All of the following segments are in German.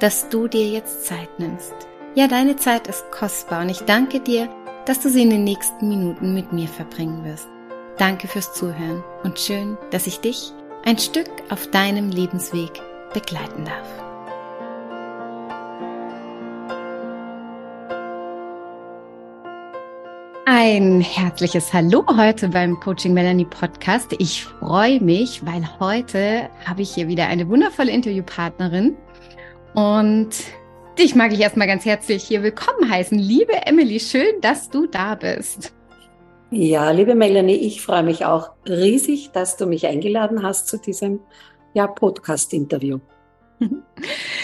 dass du dir jetzt Zeit nimmst. Ja, deine Zeit ist kostbar und ich danke dir, dass du sie in den nächsten Minuten mit mir verbringen wirst. Danke fürs Zuhören und schön, dass ich dich ein Stück auf deinem Lebensweg begleiten darf. Ein herzliches Hallo heute beim Coaching Melanie Podcast. Ich freue mich, weil heute habe ich hier wieder eine wundervolle Interviewpartnerin und dich mag ich erstmal ganz herzlich hier willkommen heißen. Liebe Emily, schön, dass du da bist. Ja, liebe Melanie, ich freue mich auch riesig, dass du mich eingeladen hast zu diesem ja, Podcast-Interview.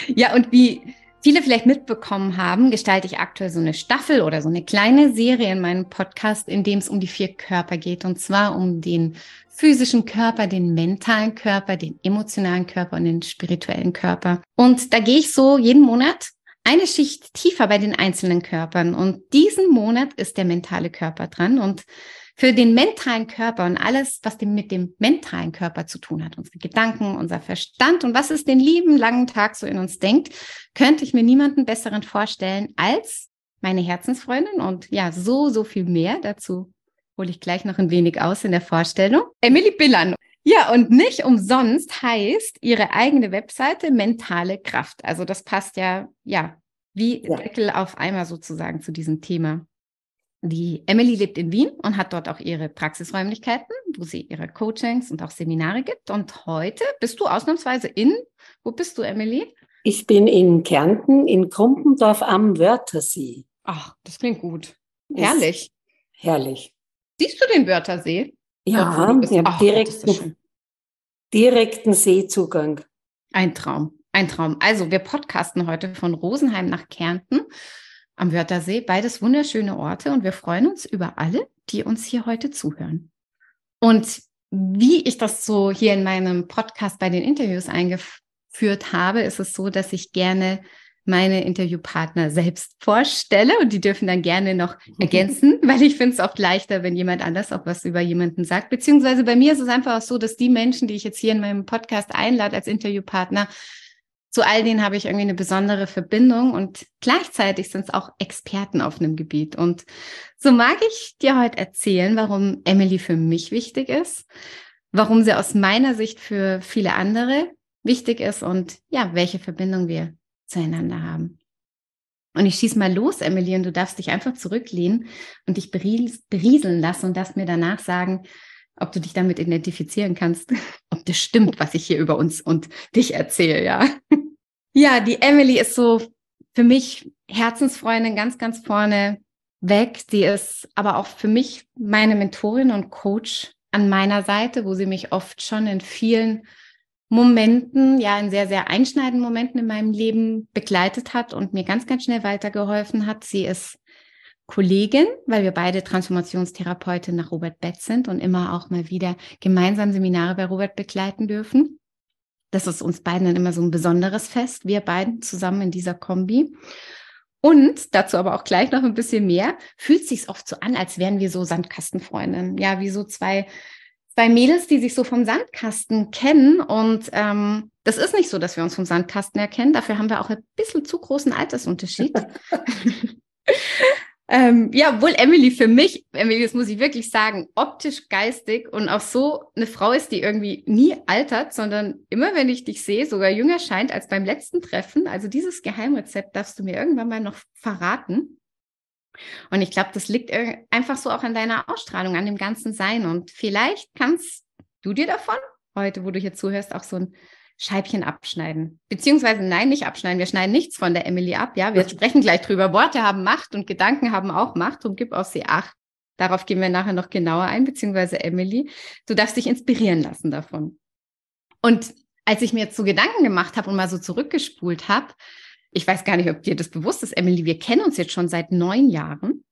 Ja, und wie viele vielleicht mitbekommen haben, gestalte ich aktuell so eine Staffel oder so eine kleine Serie in meinem Podcast, in dem es um die vier Körper geht. Und zwar um den physischen Körper, den mentalen Körper, den emotionalen Körper und den spirituellen Körper. Und da gehe ich so jeden Monat eine Schicht tiefer bei den einzelnen Körpern. Und diesen Monat ist der mentale Körper dran. Und für den mentalen Körper und alles, was mit dem mentalen Körper zu tun hat, unsere Gedanken, unser Verstand und was es den lieben langen Tag so in uns denkt, könnte ich mir niemanden besseren vorstellen als meine Herzensfreundin und ja, so, so viel mehr. Dazu hole ich gleich noch ein wenig aus in der Vorstellung. Emily Billan. Ja, und nicht umsonst heißt ihre eigene Webseite mentale Kraft. Also das passt ja, ja, wie ja. Deckel auf einmal sozusagen zu diesem Thema. Die Emily lebt in Wien und hat dort auch ihre Praxisräumlichkeiten, wo sie ihre Coachings und auch Seminare gibt. Und heute bist du ausnahmsweise in, wo bist du, Emily? Ich bin in Kärnten, in Krumpendorf am Wörthersee. Ach, das klingt gut. Herrlich. Ist herrlich. Siehst du den Wörthersee? Ja, wir haben direkten, direkten Seezugang. Ein Traum, ein Traum. Also wir podcasten heute von Rosenheim nach Kärnten am Wörthersee. Beides wunderschöne Orte und wir freuen uns über alle, die uns hier heute zuhören. Und wie ich das so hier in meinem Podcast bei den Interviews eingeführt habe, ist es so, dass ich gerne meine Interviewpartner selbst vorstelle und die dürfen dann gerne noch ergänzen, weil ich finde es oft leichter, wenn jemand anders auch was über jemanden sagt. Beziehungsweise bei mir ist es einfach auch so, dass die Menschen, die ich jetzt hier in meinem Podcast einlade als Interviewpartner, zu all denen habe ich irgendwie eine besondere Verbindung und gleichzeitig sind es auch Experten auf einem Gebiet. Und so mag ich dir heute erzählen, warum Emily für mich wichtig ist, warum sie aus meiner Sicht für viele andere wichtig ist und ja, welche Verbindung wir zueinander haben. Und ich schieß mal los, Emily, und du darfst dich einfach zurücklehnen und dich berieseln lassen und darfst mir danach sagen, ob du dich damit identifizieren kannst, ob das stimmt, was ich hier über uns und dich erzähle, ja. Ja, die Emily ist so für mich Herzensfreundin ganz, ganz vorne weg. Sie ist aber auch für mich meine Mentorin und Coach an meiner Seite, wo sie mich oft schon in vielen Momenten, ja, in sehr, sehr einschneidenden Momenten in meinem Leben begleitet hat und mir ganz, ganz schnell weitergeholfen hat. Sie ist Kollegin, weil wir beide Transformationstherapeuten nach Robert Betz sind und immer auch mal wieder gemeinsam Seminare bei Robert begleiten dürfen. Das ist uns beiden dann immer so ein besonderes Fest, wir beiden zusammen in dieser Kombi. Und dazu aber auch gleich noch ein bisschen mehr, fühlt sich oft so an, als wären wir so Sandkastenfreundinnen. Ja, wie so zwei, zwei Mädels, die sich so vom Sandkasten kennen. Und ähm, das ist nicht so, dass wir uns vom Sandkasten erkennen. Dafür haben wir auch ein bisschen zu großen Altersunterschied. Ähm, ja, wohl Emily für mich, Emily, das muss ich wirklich sagen, optisch, geistig und auch so eine Frau ist, die irgendwie nie altert, sondern immer, wenn ich dich sehe, sogar jünger scheint als beim letzten Treffen. Also dieses Geheimrezept darfst du mir irgendwann mal noch verraten. Und ich glaube, das liegt einfach so auch an deiner Ausstrahlung, an dem ganzen Sein. Und vielleicht kannst du dir davon heute, wo du hier zuhörst, auch so ein Scheibchen abschneiden. Beziehungsweise nein, nicht abschneiden. Wir schneiden nichts von der Emily ab. Ja, wir sprechen gleich drüber. Worte haben Macht und Gedanken haben auch Macht und gib auf sie acht. Darauf gehen wir nachher noch genauer ein, beziehungsweise Emily. Du darfst dich inspirieren lassen davon. Und als ich mir jetzt so Gedanken gemacht habe und mal so zurückgespult habe, ich weiß gar nicht, ob dir das bewusst ist, Emily, wir kennen uns jetzt schon seit neun Jahren.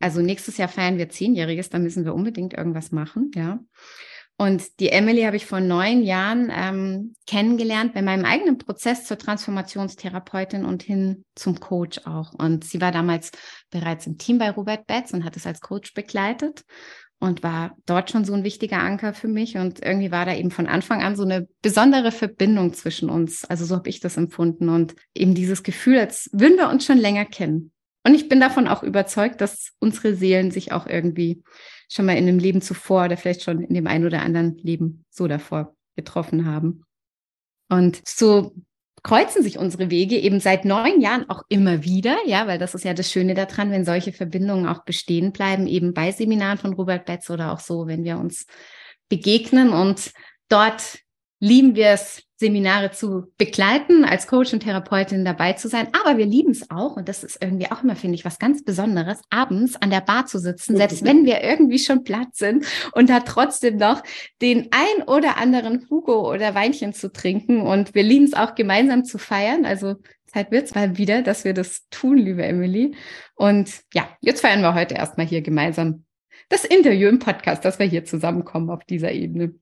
Also nächstes Jahr feiern wir Zehnjähriges, da müssen wir unbedingt irgendwas machen, ja. Und die Emily habe ich vor neun Jahren ähm, kennengelernt bei meinem eigenen Prozess zur Transformationstherapeutin und hin zum Coach auch. Und sie war damals bereits im Team bei Robert Betz und hat es als Coach begleitet und war dort schon so ein wichtiger Anker für mich. Und irgendwie war da eben von Anfang an so eine besondere Verbindung zwischen uns. Also so habe ich das empfunden und eben dieses Gefühl, als würden wir uns schon länger kennen. Und ich bin davon auch überzeugt, dass unsere Seelen sich auch irgendwie schon mal in einem Leben zuvor oder vielleicht schon in dem einen oder anderen Leben so davor getroffen haben. Und so kreuzen sich unsere Wege eben seit neun Jahren auch immer wieder, ja, weil das ist ja das Schöne daran, wenn solche Verbindungen auch bestehen bleiben, eben bei Seminaren von Robert Betz oder auch so, wenn wir uns begegnen und dort lieben wir es, Seminare zu begleiten, als Coach und Therapeutin dabei zu sein. Aber wir lieben es auch, und das ist irgendwie auch immer, finde ich, was ganz Besonderes, abends an der Bar zu sitzen, selbst wenn wir irgendwie schon platt sind und da trotzdem noch den ein oder anderen Hugo oder Weinchen zu trinken. Und wir lieben es auch gemeinsam zu feiern. Also Zeit wird es mal wieder, dass wir das tun, liebe Emily. Und ja, jetzt feiern wir heute erstmal hier gemeinsam das Interview im Podcast, dass wir hier zusammenkommen auf dieser Ebene.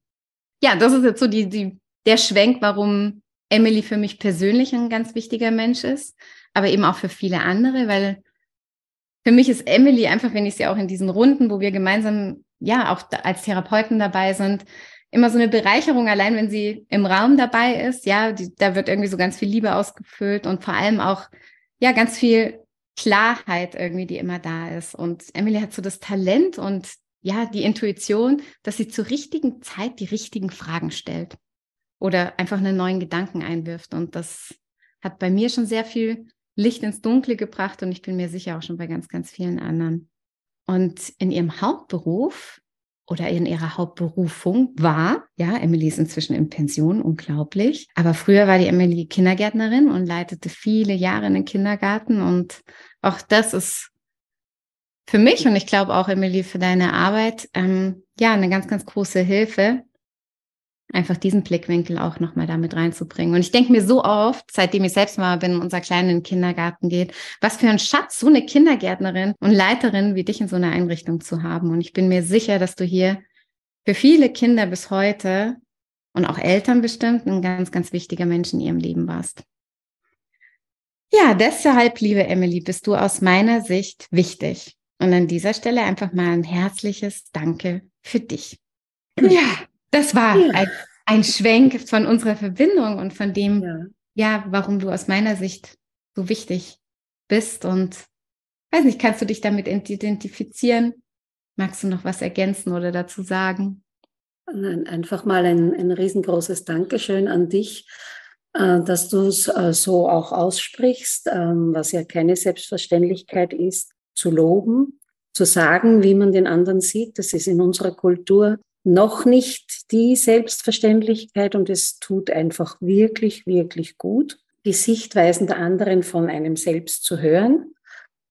Ja, das ist jetzt so die, die der Schwenk, warum Emily für mich persönlich ein ganz wichtiger Mensch ist, aber eben auch für viele andere, weil für mich ist Emily einfach, wenn ich sie auch in diesen Runden, wo wir gemeinsam ja auch als Therapeuten dabei sind, immer so eine Bereicherung, allein wenn sie im Raum dabei ist. Ja, die, da wird irgendwie so ganz viel Liebe ausgefüllt und vor allem auch ja ganz viel Klarheit irgendwie, die immer da ist. Und Emily hat so das Talent und ja die Intuition, dass sie zur richtigen Zeit die richtigen Fragen stellt oder einfach einen neuen Gedanken einwirft. Und das hat bei mir schon sehr viel Licht ins Dunkle gebracht und ich bin mir sicher auch schon bei ganz, ganz vielen anderen. Und in ihrem Hauptberuf oder in ihrer Hauptberufung war, ja, Emily ist inzwischen in Pension, unglaublich. Aber früher war die Emily Kindergärtnerin und leitete viele Jahre in den Kindergarten. Und auch das ist für mich und ich glaube auch, Emily, für deine Arbeit, ähm, ja, eine ganz, ganz große Hilfe, einfach diesen Blickwinkel auch nochmal damit reinzubringen. Und ich denke mir so oft, seitdem ich selbst mal bin, unser Kleiner in den Kindergarten geht, was für ein Schatz, so eine Kindergärtnerin und Leiterin wie dich in so einer Einrichtung zu haben. Und ich bin mir sicher, dass du hier für viele Kinder bis heute und auch Eltern bestimmt ein ganz, ganz wichtiger Mensch in ihrem Leben warst. Ja, deshalb, liebe Emily, bist du aus meiner Sicht wichtig. Und an dieser Stelle einfach mal ein herzliches Danke für dich. Ja, das war ja. ein, ein, Schwenk von unserer Verbindung und von dem, ja. ja, warum du aus meiner Sicht so wichtig bist. Und weiß nicht, kannst du dich damit identifizieren? Magst du noch was ergänzen oder dazu sagen? Nein, einfach mal ein, ein riesengroßes Dankeschön an dich, äh, dass du es äh, so auch aussprichst, ähm, was ja keine Selbstverständlichkeit ist, zu loben, zu sagen, wie man den anderen sieht. Das ist in unserer Kultur noch nicht die Selbstverständlichkeit und es tut einfach wirklich, wirklich gut, die Sichtweisen der anderen von einem selbst zu hören.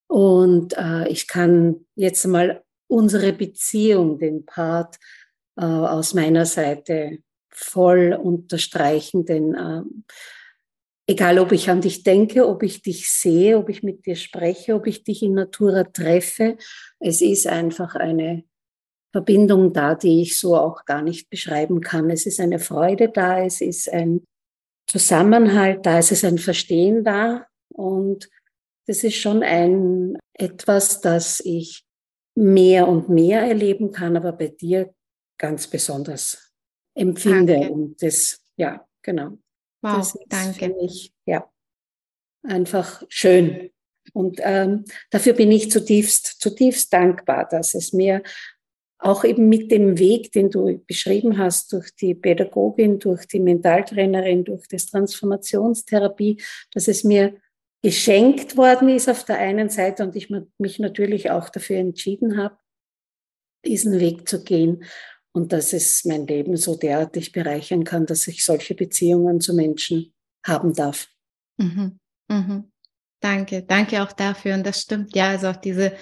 Und äh, ich kann jetzt mal unsere Beziehung, den Part äh, aus meiner Seite voll unterstreichen, denn äh, egal ob ich an dich denke, ob ich dich sehe, ob ich mit dir spreche, ob ich dich in Natura treffe, es ist einfach eine Verbindung da, die ich so auch gar nicht beschreiben kann. Es ist eine Freude da, es ist ein Zusammenhalt da, es ist ein Verstehen da und das ist schon ein etwas, das ich mehr und mehr erleben kann, aber bei dir ganz besonders empfinde danke. und das ja genau. Wow, das ist danke. Für mich, ja einfach schön. Und ähm, dafür bin ich zutiefst, zutiefst dankbar, dass es mir auch eben mit dem Weg, den du beschrieben hast, durch die Pädagogin, durch die Mentaltrainerin, durch das Transformationstherapie, dass es mir geschenkt worden ist auf der einen Seite und ich mich natürlich auch dafür entschieden habe, diesen Weg zu gehen und dass es mein Leben so derartig bereichern kann, dass ich solche Beziehungen zu Menschen haben darf. Mhm. Mhm. Danke, danke auch dafür. Und das stimmt, ja, also auch diese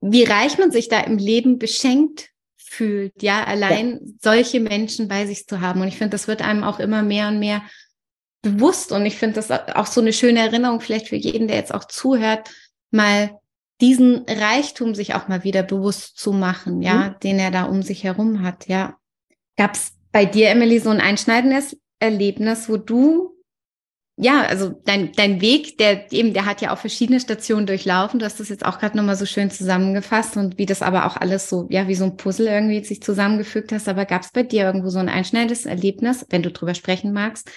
wie reich man sich da im Leben beschenkt fühlt, ja, allein ja. solche Menschen bei sich zu haben. Und ich finde, das wird einem auch immer mehr und mehr bewusst und ich finde das auch so eine schöne Erinnerung vielleicht für jeden, der jetzt auch zuhört, mal diesen Reichtum sich auch mal wieder bewusst zu machen, ja, mhm. den er da um sich herum hat, ja. Gab es bei dir, Emily, so ein einschneidendes Erlebnis, wo du, ja, also dein, dein Weg, der eben, der hat ja auch verschiedene Stationen durchlaufen. Du hast das jetzt auch gerade nochmal so schön zusammengefasst und wie das aber auch alles so, ja, wie so ein Puzzle irgendwie sich zusammengefügt hast. Aber gab es bei dir irgendwo so ein einschneidendes Erlebnis, wenn du drüber sprechen magst,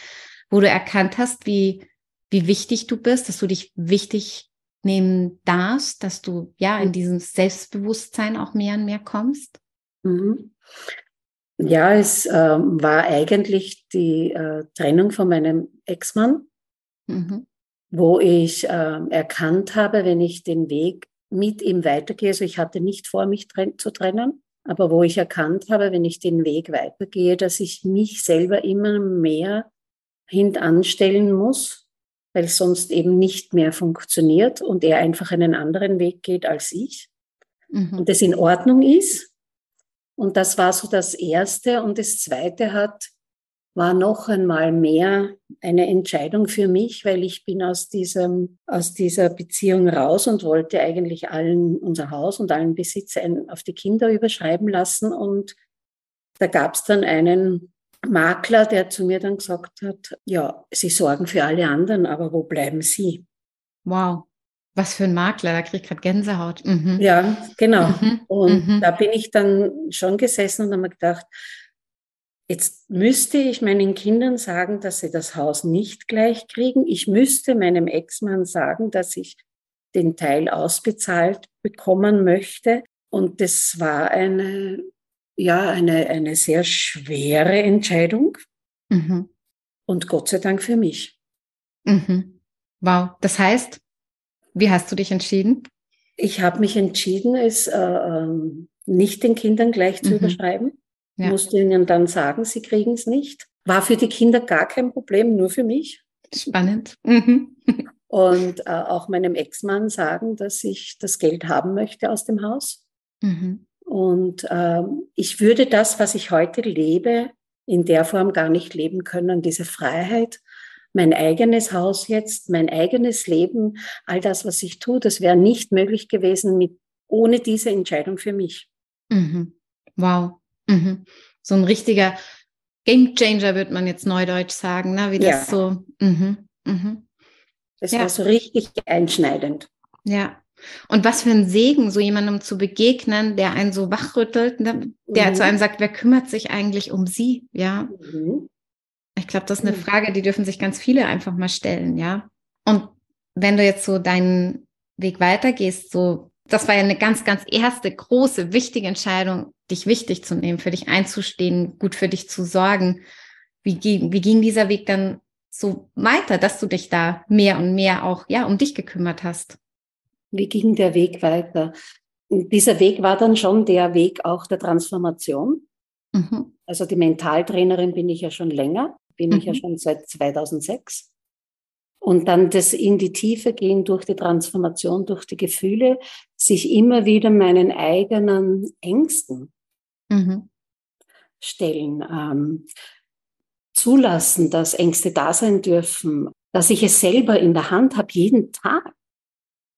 wo du erkannt hast, wie, wie wichtig du bist, dass du dich wichtig nehmen darfst, dass du ja in dieses Selbstbewusstsein auch mehr und mehr kommst? Mhm. Ja, es äh, war eigentlich die äh, Trennung von meinem Ex-Mann, mhm. wo ich äh, erkannt habe, wenn ich den Weg mit ihm weitergehe, also ich hatte nicht vor, mich tren zu trennen, aber wo ich erkannt habe, wenn ich den Weg weitergehe, dass ich mich selber immer mehr hintanstellen muss, weil es sonst eben nicht mehr funktioniert und er einfach einen anderen Weg geht als ich. Mhm. Und das in Ordnung ist, und das war so das Erste. Und das Zweite hat, war noch einmal mehr eine Entscheidung für mich, weil ich bin aus diesem, aus dieser Beziehung raus und wollte eigentlich allen unser Haus und allen Besitz auf die Kinder überschreiben lassen. Und da gab es dann einen Makler, der zu mir dann gesagt hat, ja, Sie sorgen für alle anderen, aber wo bleiben Sie? Wow. Was für ein Makler, da kriege ich gerade Gänsehaut. Mhm. Ja, genau. Mhm. Und mhm. da bin ich dann schon gesessen und habe mir gedacht, jetzt müsste ich meinen Kindern sagen, dass sie das Haus nicht gleich kriegen. Ich müsste meinem Ex-Mann sagen, dass ich den Teil ausbezahlt bekommen möchte. Und das war eine, ja, eine, eine sehr schwere Entscheidung. Mhm. Und Gott sei Dank für mich. Mhm. Wow. Das heißt, wie hast du dich entschieden? Ich habe mich entschieden, es äh, ähm, nicht den Kindern gleich zu mhm. überschreiben. Ja. Musste ihnen dann sagen, sie kriegen es nicht. War für die Kinder gar kein Problem, nur für mich. Spannend. Mhm. Und äh, auch meinem Ex-Mann sagen, dass ich das Geld haben möchte aus dem Haus. Mhm. Und äh, ich würde das, was ich heute lebe, in der Form gar nicht leben können, diese Freiheit, mein eigenes Haus jetzt, mein eigenes Leben, all das, was ich tue, das wäre nicht möglich gewesen mit, ohne diese Entscheidung für mich. Mhm. Wow. Mhm. So ein richtiger Game Changer, wird man jetzt neudeutsch sagen, ne? wie das ja. so. Mhm. Mhm. Das ja. war so richtig einschneidend. Ja. Und was für ein Segen, so jemandem zu begegnen, der einen so wachrüttelt, ne? der mhm. zu einem sagt, wer kümmert sich eigentlich um sie? Ja. Mhm. Ich glaube, das ist eine hm. Frage, die dürfen sich ganz viele einfach mal stellen, ja. Und wenn du jetzt so deinen Weg weitergehst, so, das war ja eine ganz, ganz erste, große, wichtige Entscheidung, dich wichtig zu nehmen, für dich einzustehen, gut für dich zu sorgen. Wie, wie ging dieser Weg dann so weiter, dass du dich da mehr und mehr auch, ja, um dich gekümmert hast? Wie ging der Weg weiter? Dieser Weg war dann schon der Weg auch der Transformation. Mhm. Also die Mentaltrainerin bin ich ja schon länger bin mhm. ich ja mhm. schon seit 2006. Und dann das in die Tiefe gehen durch die Transformation, durch die Gefühle, sich immer wieder meinen eigenen Ängsten mhm. stellen, ähm, zulassen, dass Ängste da sein dürfen, dass ich es selber in der Hand habe, jeden Tag,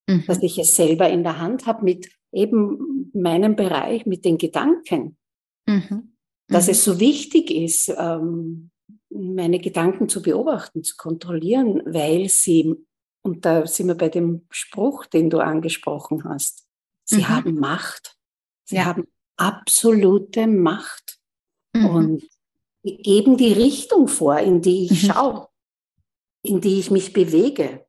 mhm. dass ich es selber in der Hand habe mit eben meinem Bereich, mit den Gedanken, mhm. dass es mhm. so wichtig ist, ähm, meine Gedanken zu beobachten, zu kontrollieren, weil sie, und da sind wir bei dem Spruch, den du angesprochen hast, sie mhm. haben Macht. Sie ja. haben absolute Macht. Mhm. Und geben die Richtung vor, in die ich mhm. schaue, in die ich mich bewege.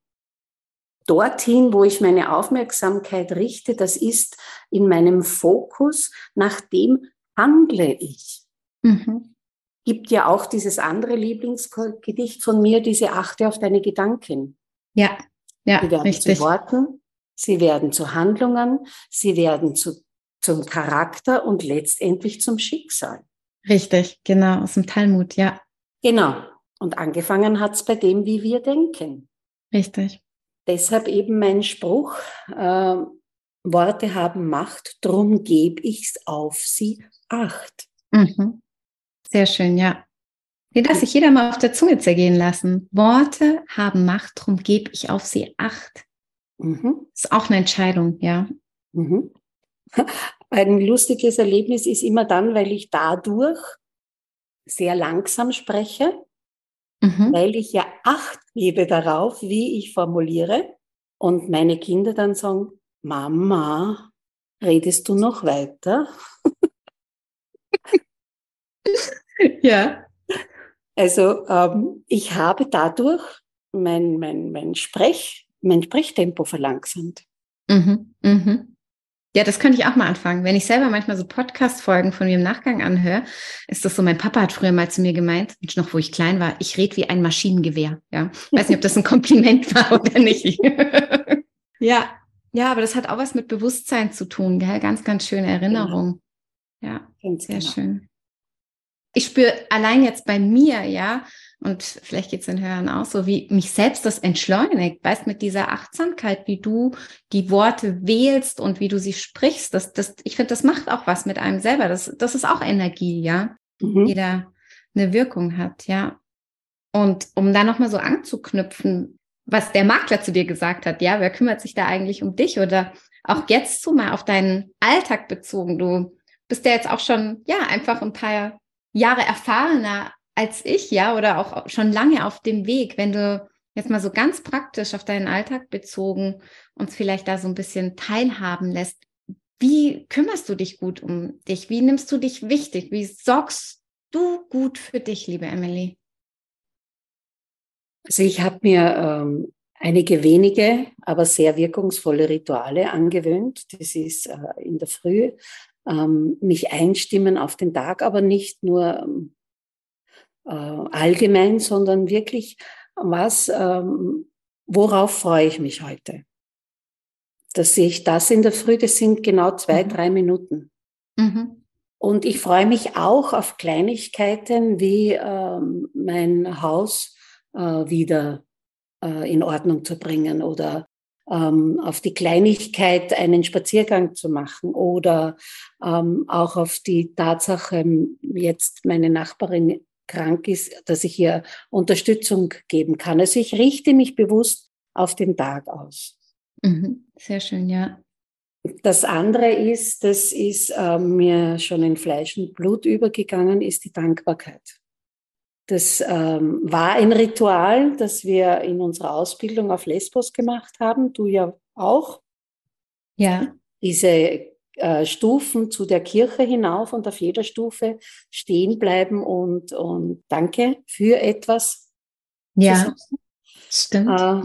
Dorthin, wo ich meine Aufmerksamkeit richte, das ist in meinem Fokus, nach dem handle ich. Mhm gibt ja auch dieses andere Lieblingsgedicht von mir, diese Achte auf deine Gedanken. Ja, ja, sie werden richtig. zu Worten, sie werden zu Handlungen, sie werden zu, zum Charakter und letztendlich zum Schicksal. Richtig, genau, aus dem Talmud, ja. Genau. Und angefangen hat es bei dem, wie wir denken. Richtig. Deshalb eben mein Spruch, äh, Worte haben Macht, drum gebe ich's auf sie Acht. Mhm. Sehr schön, ja. Den darf sich jeder mal auf der Zunge zergehen lassen. Worte haben Macht, darum gebe ich auf sie Acht. Mhm. Ist auch eine Entscheidung, ja. Mhm. Ein lustiges Erlebnis ist immer dann, weil ich dadurch sehr langsam spreche, mhm. weil ich ja Acht gebe darauf, wie ich formuliere. Und meine Kinder dann sagen, Mama, redest du noch weiter? ja. Also ähm, ich habe dadurch mein, mein, mein, Sprech, mein Sprechtempo verlangsamt. Mhm, mhm. Ja, das könnte ich auch mal anfangen. Wenn ich selber manchmal so Podcast-Folgen von mir im Nachgang anhöre, ist das so, mein Papa hat früher mal zu mir gemeint, noch wo ich klein war, ich rede wie ein Maschinengewehr. Ja, ich weiß nicht, ob das ein Kompliment war oder nicht. ja, ja, aber das hat auch was mit Bewusstsein zu tun, gell? Ganz, ganz schöne Erinnerung. Genau. Ja, ganz sehr genau. schön ich spüre allein jetzt bei mir, ja, und vielleicht geht es den Hörern auch so, wie mich selbst das entschleunigt, weißt, mit dieser Achtsamkeit, wie du die Worte wählst und wie du sie sprichst, das, das, ich finde, das macht auch was mit einem selber. Das, das ist auch Energie, ja, mhm. die da eine Wirkung hat, ja. Und um da nochmal so anzuknüpfen, was der Makler zu dir gesagt hat, ja, wer kümmert sich da eigentlich um dich oder auch jetzt so mal auf deinen Alltag bezogen, du bist ja jetzt auch schon, ja, einfach ein paar Jahre erfahrener als ich, ja, oder auch schon lange auf dem Weg, wenn du jetzt mal so ganz praktisch auf deinen Alltag bezogen uns vielleicht da so ein bisschen teilhaben lässt. Wie kümmerst du dich gut um dich? Wie nimmst du dich wichtig? Wie sorgst du gut für dich, liebe Emily? Also ich habe mir ähm, einige wenige, aber sehr wirkungsvolle Rituale angewöhnt. Das ist äh, in der Früh ähm, mich einstimmen auf den Tag, aber nicht nur ähm, äh, allgemein, sondern wirklich, was, ähm, worauf freue ich mich heute? Dass sehe ich das in der Früh, das sind genau zwei, mhm. drei Minuten. Mhm. Und ich freue mich auch auf Kleinigkeiten wie ähm, mein Haus äh, wieder äh, in Ordnung zu bringen oder ähm, auf die Kleinigkeit einen Spaziergang zu machen oder ähm, auch auf die Tatsache, jetzt meine Nachbarin krank ist, dass ich ihr Unterstützung geben kann. Also ich richte mich bewusst auf den Tag aus. Mhm. Sehr schön, ja. Das andere ist, das ist äh, mir schon in Fleisch und Blut übergegangen, ist die Dankbarkeit. Das ähm, war ein Ritual, das wir in unserer Ausbildung auf Lesbos gemacht haben, du ja auch. Ja. Diese äh, Stufen zu der Kirche hinauf und auf jeder Stufe stehen bleiben und, und Danke für etwas. Ja, stimmt. Äh,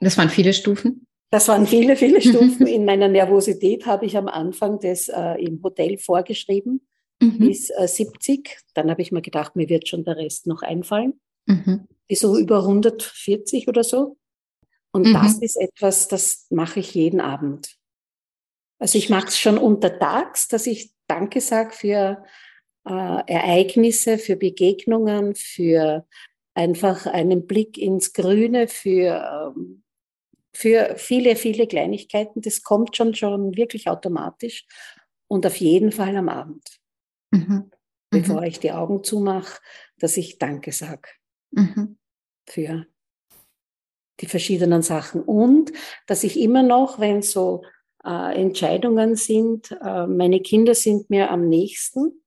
das waren viele Stufen. Das waren viele, viele Stufen. In meiner Nervosität habe ich am Anfang das äh, im Hotel vorgeschrieben mhm. bis äh, 70. Dann habe ich mir gedacht, mir wird schon der Rest noch einfallen. Mhm. Bis so über 140 oder so. Und mhm. das ist etwas, das mache ich jeden Abend. Also ich mache es schon untertags, dass ich Danke sage für äh, Ereignisse, für Begegnungen, für einfach einen Blick ins Grüne, für, ähm, für viele, viele Kleinigkeiten. Das kommt schon, schon wirklich automatisch und auf jeden Fall am Abend mhm. bevor mhm. ich die Augen zumache, dass ich Danke sage mhm. für die verschiedenen Sachen. Und dass ich immer noch, wenn so äh, Entscheidungen sind, äh, meine Kinder sind mir am nächsten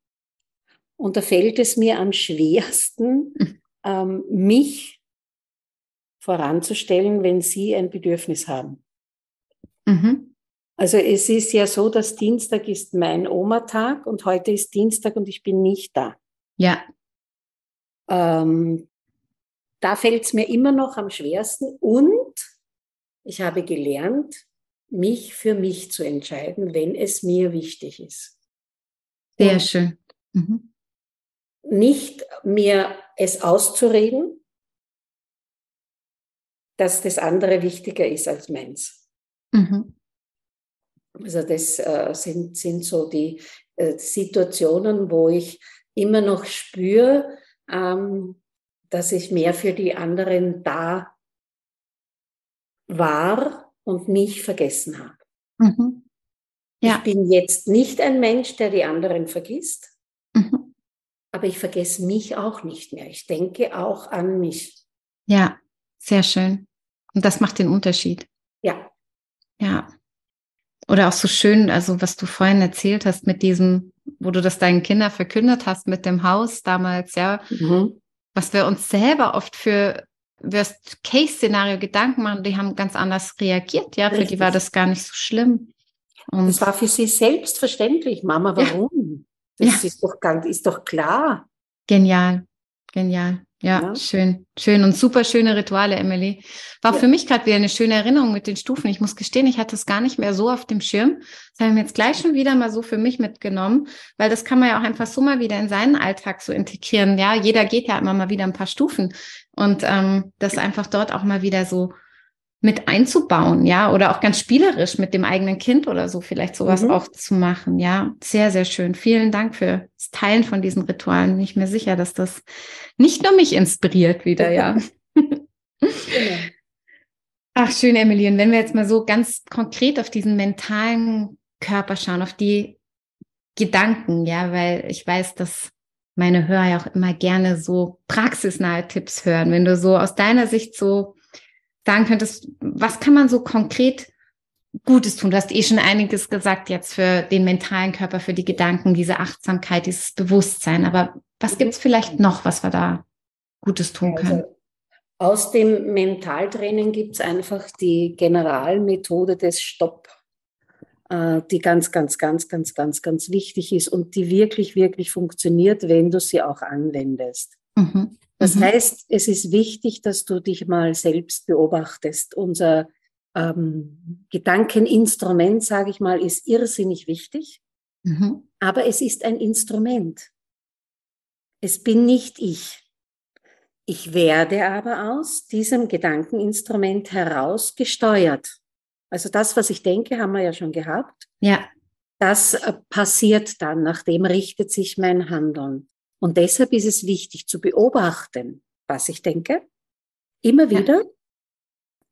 und da fällt es mir am schwersten, ähm, mich voranzustellen, wenn sie ein Bedürfnis haben. Mhm. Also es ist ja so, dass Dienstag ist mein Oma-Tag und heute ist Dienstag und ich bin nicht da. Ja. Ähm, da fällt es mir immer noch am schwersten und ich habe gelernt, mich für mich zu entscheiden, wenn es mir wichtig ist. Sehr und schön. Mhm. Nicht mir es auszureden, dass das andere wichtiger ist als meins. Mhm. Also das äh, sind, sind so die äh, Situationen, wo ich immer noch spüre, ähm, dass ich mehr für die anderen da war und mich vergessen habe. Mhm. Ja. Ich bin jetzt nicht ein Mensch, der die anderen vergisst. Mhm. aber ich vergesse mich auch nicht mehr. Ich denke auch an mich. Ja, sehr schön. Und das macht den Unterschied. Ja. Ja. Oder auch so schön, also was du vorhin erzählt hast mit diesem, wo du das deinen Kindern verkündet hast mit dem Haus damals, ja, mhm. was wir uns selber oft für Worst-Case-Szenario Gedanken machen, die haben ganz anders reagiert, ja, Richtig. für die war das gar nicht so schlimm. Und das war für sie selbstverständlich, Mama, warum? Ja. Das ja. Ist, doch, ist doch klar. Genial, genial. Ja, ja, schön, schön und super schöne Rituale, Emily. War ja. für mich gerade wieder eine schöne Erinnerung mit den Stufen. Ich muss gestehen, ich hatte es gar nicht mehr so auf dem Schirm. Das haben wir jetzt gleich schon wieder mal so für mich mitgenommen, weil das kann man ja auch einfach so mal wieder in seinen Alltag so integrieren. Ja, jeder geht ja immer mal wieder ein paar Stufen und ähm, das einfach dort auch mal wieder so mit einzubauen, ja, oder auch ganz spielerisch mit dem eigenen Kind oder so vielleicht sowas mhm. auch zu machen, ja. Sehr, sehr schön. Vielen Dank für das Teilen von diesen Ritualen. Bin ich mir sicher, dass das nicht nur mich inspiriert wieder, ja. Ach, schön, Emily. Und wenn wir jetzt mal so ganz konkret auf diesen mentalen Körper schauen, auf die Gedanken, ja, weil ich weiß, dass meine Hörer ja auch immer gerne so praxisnahe Tipps hören. Wenn du so aus deiner Sicht so sagen könntest, was kann man so konkret Gutes tun? Du hast eh schon einiges gesagt jetzt für den mentalen Körper, für die Gedanken, diese Achtsamkeit, dieses Bewusstsein. Aber was gibt es vielleicht noch, was wir da Gutes tun können? Also, aus dem Mentaltraining gibt es einfach die Generalmethode des Stopp, äh, die ganz, ganz, ganz, ganz, ganz, ganz wichtig ist und die wirklich, wirklich funktioniert, wenn du sie auch anwendest. Mhm. Das mhm. heißt, es ist wichtig, dass du dich mal selbst beobachtest. Unser ähm, Gedankeninstrument, sage ich mal, ist irrsinnig wichtig, mhm. aber es ist ein Instrument. Es bin nicht ich. Ich werde aber aus diesem Gedankeninstrument heraus gesteuert. Also das, was ich denke, haben wir ja schon gehabt. Ja. Das äh, passiert dann, nachdem richtet sich mein Handeln. Und deshalb ist es wichtig zu beobachten, was ich denke, immer wieder. Ja.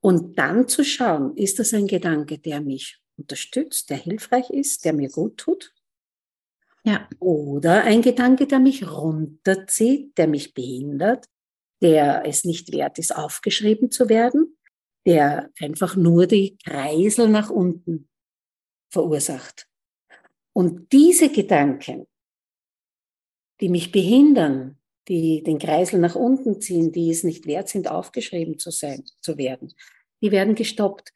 Und dann zu schauen, ist das ein Gedanke, der mich unterstützt, der hilfreich ist, der mir gut tut? Ja. Oder ein Gedanke, der mich runterzieht, der mich behindert, der es nicht wert ist, aufgeschrieben zu werden, der einfach nur die Kreisel nach unten verursacht. Und diese Gedanken, die mich behindern, die den Kreisel nach unten ziehen, die es nicht wert sind, aufgeschrieben zu sein, zu werden, die werden gestoppt.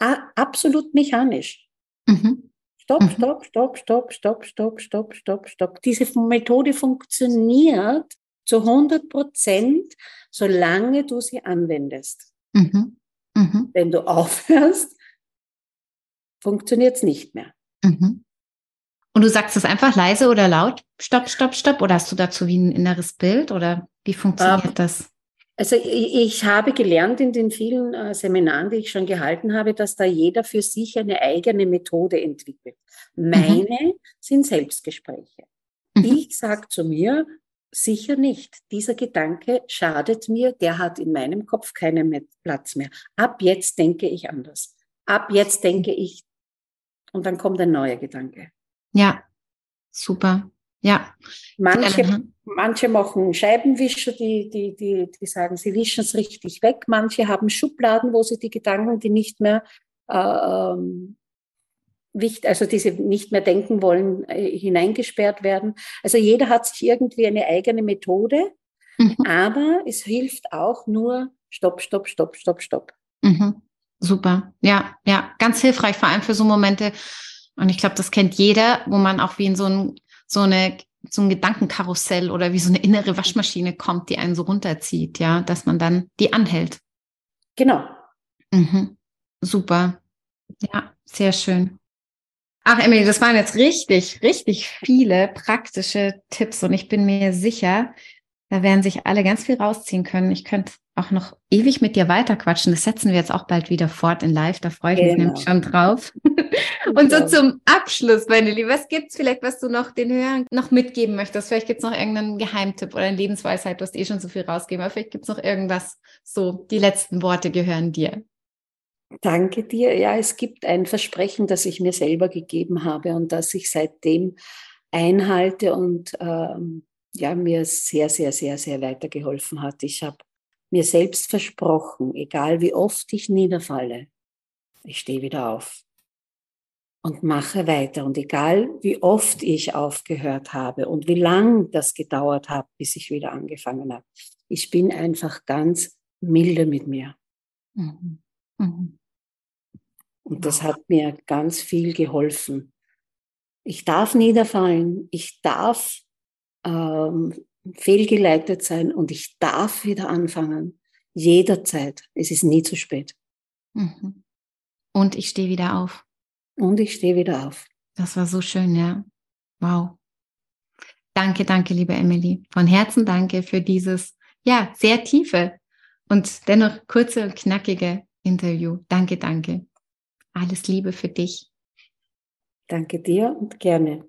A absolut mechanisch. Mhm. Stopp, mhm. stopp, stopp, stopp, stopp, stopp, stopp, stopp, stopp. Diese Methode funktioniert zu 100 Prozent, solange du sie anwendest. Mhm. Mhm. Wenn du aufhörst, funktioniert es nicht mehr. Mhm. Und du sagst es einfach leise oder laut? Stopp, stopp, stopp? Oder hast du dazu wie ein inneres Bild? Oder wie funktioniert um, das? Also ich, habe gelernt in den vielen äh, Seminaren, die ich schon gehalten habe, dass da jeder für sich eine eigene Methode entwickelt. Meine mhm. sind Selbstgespräche. Mhm. Ich sage zu mir, sicher nicht. Dieser Gedanke schadet mir, der hat in meinem Kopf keinen Platz mehr. Ab jetzt denke ich anders. Ab jetzt denke ich, und dann kommt ein neuer Gedanke. Ja, super. Ja. Manche, manche machen Scheibenwischer, die, die, die, die sagen, sie wischen es richtig weg. Manche haben Schubladen, wo sie die Gedanken, die nicht mehr äh, ähm, also die sie nicht mehr denken wollen, äh, hineingesperrt werden. Also jeder hat sich irgendwie eine eigene Methode, mhm. aber es hilft auch nur Stopp, Stopp, Stopp, Stopp, Stopp. Mhm. Super. Ja, ja, ganz hilfreich, vor allem für so Momente, und ich glaube, das kennt jeder, wo man auch wie in so ein, so eine so ein Gedankenkarussell oder wie so eine innere Waschmaschine kommt, die einen so runterzieht, ja, dass man dann die anhält. Genau. Mhm. Super. Ja, sehr schön. Ach, Emily, das waren jetzt richtig, richtig viele praktische Tipps und ich bin mir sicher, da werden sich alle ganz viel rausziehen können. Ich könnte auch noch ewig mit dir weiterquatschen. Das setzen wir jetzt auch bald wieder fort in live. Da freue ich genau. mich nämlich schon drauf. Und so zum Abschluss, meine Liebe, was gibt's vielleicht, was du noch den Hörern noch mitgeben möchtest? Vielleicht gibt's noch irgendeinen Geheimtipp oder eine Lebensweisheit. Du hast eh schon so viel rausgegeben, aber vielleicht gibt's noch irgendwas. So, die letzten Worte gehören dir. Danke dir. Ja, es gibt ein Versprechen, das ich mir selber gegeben habe und das ich seitdem einhalte und ähm, ja, mir sehr, sehr, sehr, sehr weitergeholfen hat. Ich habe mir selbst versprochen, egal wie oft ich niederfalle, ich stehe wieder auf und mache weiter. Und egal wie oft ich aufgehört habe und wie lang das gedauert hat, bis ich wieder angefangen habe, ich bin einfach ganz milde mit mir. Mhm. Mhm. Und das hat mir ganz viel geholfen. Ich darf niederfallen, ich darf ähm, fehlgeleitet sein und ich darf wieder anfangen. Jederzeit. Es ist nie zu spät. Mhm. Und ich stehe wieder auf. Und ich stehe wieder auf. Das war so schön, ja. Wow. Danke, danke, liebe Emily. Von Herzen danke für dieses, ja, sehr tiefe und dennoch kurze und knackige Interview. Danke, danke. Alles Liebe für dich. Danke dir und gerne.